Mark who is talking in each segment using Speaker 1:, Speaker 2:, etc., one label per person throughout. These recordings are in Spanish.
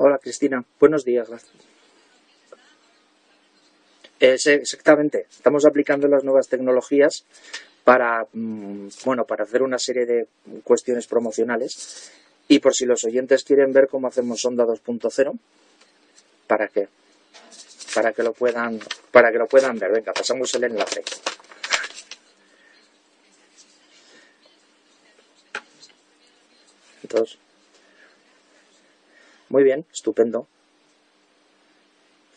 Speaker 1: Hola Cristina, buenos días. Exactamente, estamos aplicando las nuevas tecnologías para, mm, bueno, para hacer una serie de cuestiones promocionales y por si los oyentes quieren ver cómo hacemos Onda 2.0, para que para que lo puedan para que lo puedan ver. Venga, pasamos el enlace. Entonces, muy bien, estupendo.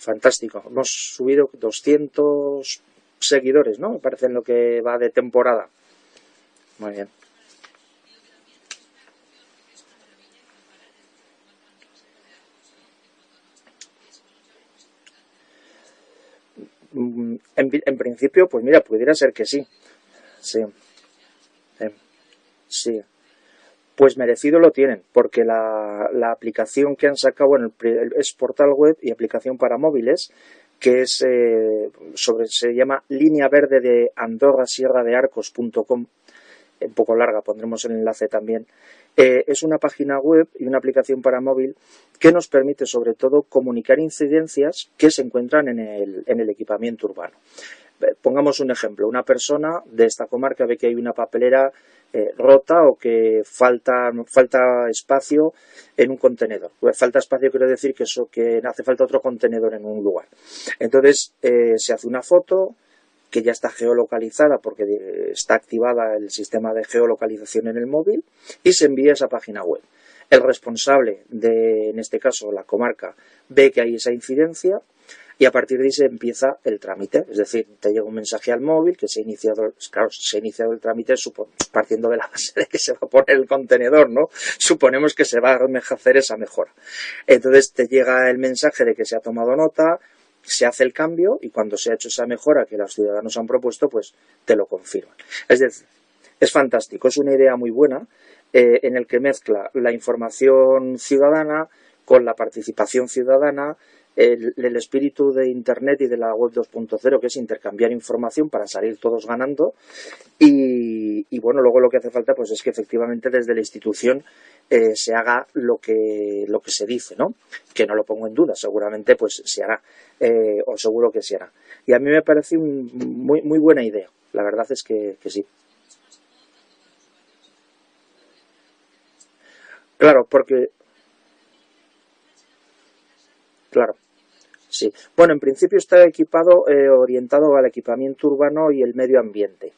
Speaker 1: Fantástico. Hemos subido 200 seguidores, ¿no? Me parece en lo que va de temporada. Muy bien. Mm, en, principio, pues mira, pudiera ser que sí. Sí. Sí pues merecido lo tienen, porque la, aplicación que han sacado, bueno, es portal web y aplicación para móviles, que es eh, sobre, se llama línea verde de Andorra Sierra de Arcos.com, un poco larga, pondremos el enlace también. Eh, es una página web y una aplicación para móvil que nos permite sobre todo comunicar incidencias que se encuentran en el, en el equipamiento urbano. Eh, pongamos un ejemplo, una persona de esta comarca ve que hay una papelera eh, rota o que falta, falta espacio en un contenedor. Pues falta espacio quiere decir que, eso, que hace falta otro contenedor en un lugar. Entonces eh, se hace una foto que ya está geolocalizada porque está activada el sistema de geolocalización en el móvil y se envía a esa página web. El responsable de, en este caso, la comarca, ve que hay esa incidencia, y a partir de ahí se empieza el trámite. Es decir, te llega un mensaje al móvil que se ha iniciado, claro, se ha iniciado el trámite partiendo de la base de que se va a poner el contenedor, ¿no? Suponemos que se va a hacer esa mejora. Entonces te llega el mensaje de que se ha tomado nota, se hace el cambio y cuando se ha hecho esa mejora que los ciudadanos han propuesto, pues te lo confirman. Es decir, es fantástico, es una idea muy buena eh, en el que mezcla la información ciudadana con la participación ciudadana, el, espíritu de Internet y de la web 2.0, que es intercambiar información para salir todos ganando. Y, bueno, luego lo que hace falta pues es que efectivamente desde la institución eh, se haga lo que, lo que se dice, ¿no? Que no lo pongo en duda, seguramente pues se hará, eh, o seguro que se hará. Y a mí me parece un, muy, muy buena idea, la verdad es que sí. Claro, porque Claro. Sí. Bueno, en principio está equipado, eh, orientado al equipamiento urbano y el medio ambiente.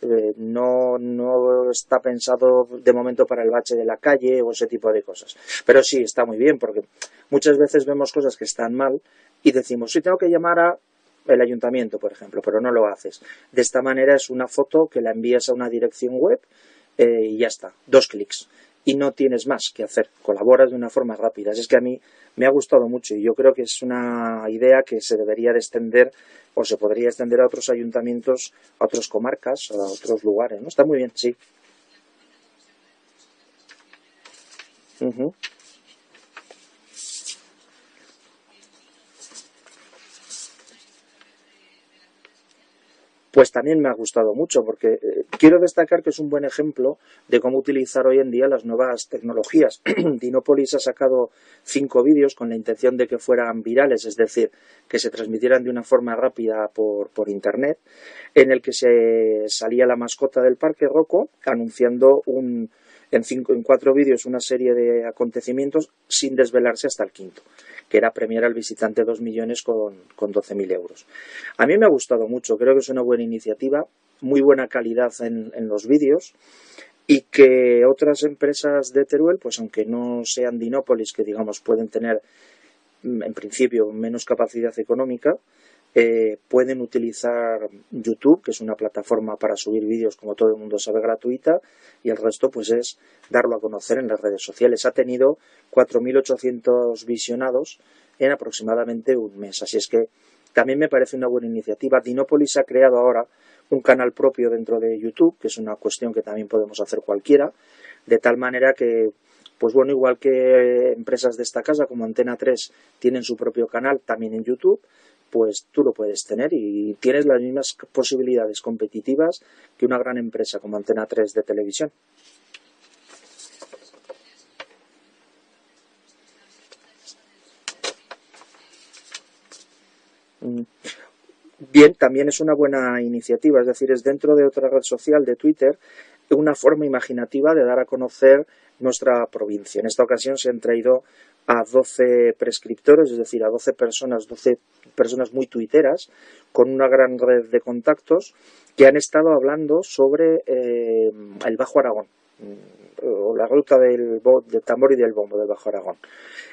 Speaker 1: Eh, no, no está pensado de momento para el bache de la calle o ese tipo de cosas. Pero sí, está muy bien, porque muchas veces vemos cosas que están mal y decimos, sí, tengo que llamar a el ayuntamiento, por ejemplo, pero no lo haces. De esta manera es una foto que la envías a una dirección web eh, y ya está, dos clics y no tienes más que hacer, colaboras de una forma rápida. Es que a mí me ha gustado mucho y yo creo que es una idea que se debería de extender o se podría extender a otros ayuntamientos, a otras comarcas, a otros lugares. ¿no? Está muy bien, sí. Pues también me ha gustado mucho, porque eh, quiero destacar que es un buen ejemplo de cómo utilizar hoy en día las nuevas tecnologías. Dinopolis ha sacado cinco vídeos con la intención de que fueran virales, es decir, que se transmitieran de una forma rápida por, Internet, en el que se salía la mascota del parque Rocco anunciando un, en, cinco, en cuatro vídeos una serie de acontecimientos sin desvelarse hasta el quinto que era premiar al visitante dos millones con, con 12.000 euros. A mí me ha gustado mucho, creo que es una buena iniciativa, muy buena calidad en, en los vídeos y que otras empresas de Teruel, pues aunque no sean Dinópolis, que digamos pueden tener mm, en principio menos capacidad económica, eh, pueden utilizar YouTube, que es una plataforma para subir vídeos, como todo el mundo sabe, gratuita, y el resto pues es darlo a conocer en las redes sociales. Ha tenido 4.800 visionados en aproximadamente un mes, así es que también me parece una buena iniciativa. Dinópolis ha creado ahora un canal propio dentro de YouTube, que es una cuestión que también podemos hacer cualquiera, de tal manera que, pues bueno, igual que empresas de esta casa como Antena 3 tienen su propio canal también en YouTube, pues tú lo puedes tener y tienes las mismas posibilidades competitivas que una gran empresa como Antena 3 de televisión. Mm. Bien, también es una buena iniciativa, es decir, es dentro de otra red social de Twitter una forma imaginativa de dar a conocer nuestra provincia. En esta ocasión se han traído a 12 prescriptores, es decir, a 12 personas, 12 personas muy tuiteras, con una gran red de contactos, que han estado hablando sobre eh, el Bajo Aragón, o la ruta del, del tambor y del bombo del Bajo Aragón.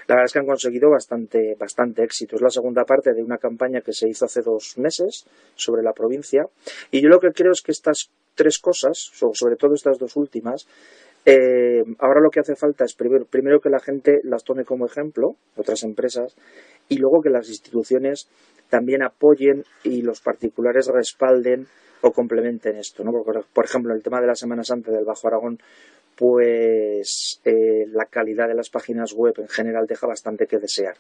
Speaker 1: La verdad es que han conseguido bastante, bastante éxito. Es la segunda parte de una campaña que se hizo hace dos meses sobre la provincia. Y yo lo que creo es que estas tres cosas, sobre todo estas dos últimas, eh, ahora lo que hace falta es primero, primero que la gente las tome como ejemplo, otras empresas, y luego que las instituciones también apoyen y los particulares respalden o complementen esto. ¿no? por ejemplo, el tema de la Semana Santa del Bajo Aragón, pues eh, la calidad de las páginas web en general deja bastante que desear.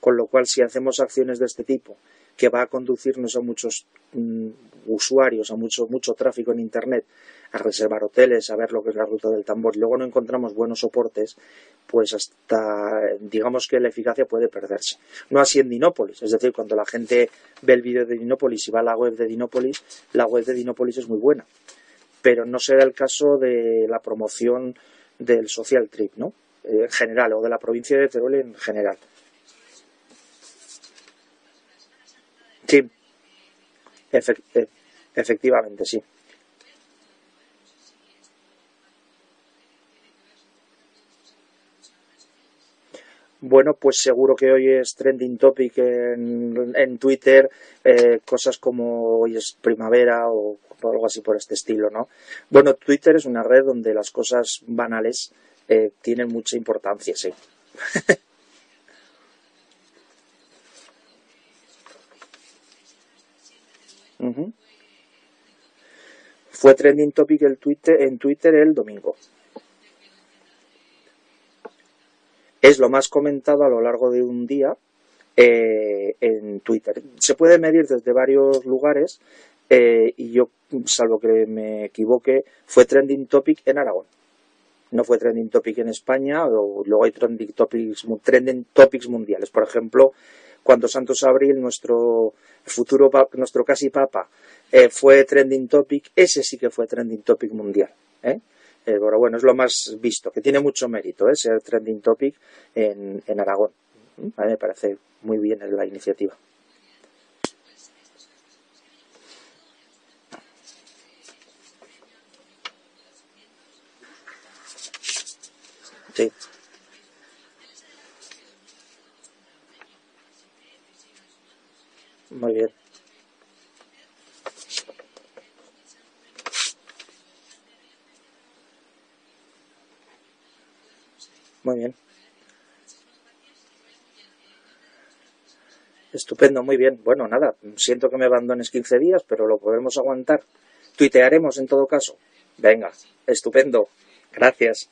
Speaker 1: Con lo cual, si hacemos acciones de este tipo, que va a conducirnos a muchos mm, usuarios, a mucho, mucho tráfico en Internet, a reservar hoteles, a ver lo que es la ruta del tambor, y luego no encontramos buenos soportes, pues hasta digamos que la eficacia puede perderse. No así en Dinópolis, es decir, cuando la gente ve el vídeo de Dinópolis y va a la web de Dinópolis, la web de Dinópolis es muy buena, pero no será el caso de la promoción del social trip, ¿no? Eh, en general, o de la provincia de Teruel en general. Sí, e, efectivamente, sí. Bueno, pues seguro que hoy es trending topic en, Twitter, eh, cosas como hoy es primavera o algo así por este estilo, ¿no? Bueno, Twitter es una red donde las cosas banales eh, tienen mucha importancia, sí. Fue trending topic el Twitter, en Twitter el domingo. Es lo más comentado a lo largo de un día eh, en Twitter. Se puede medir desde varios lugares eh, y yo, salvo que me equivoque, fue trending topic en Aragón. No fue trending topic en España, o luego hay trending topics, trending topics mundiales. Por ejemplo, cuando Santos Abril, nuestro futuro, nuestro casi papa, eh, fue trending topic, ese sí que fue trending topic mundial. ¿eh? Eh, pero bueno, es lo más visto, que tiene mucho mérito ¿eh? ser trending topic en, en Aragón. A mí me parece muy bien la iniciativa. Muy bien. Muy bien. Estupendo, muy bien. Bueno, nada, siento que me abandones 15 días, pero lo podremos aguantar. Tuitearemos en todo caso. Venga, estupendo. Gracias.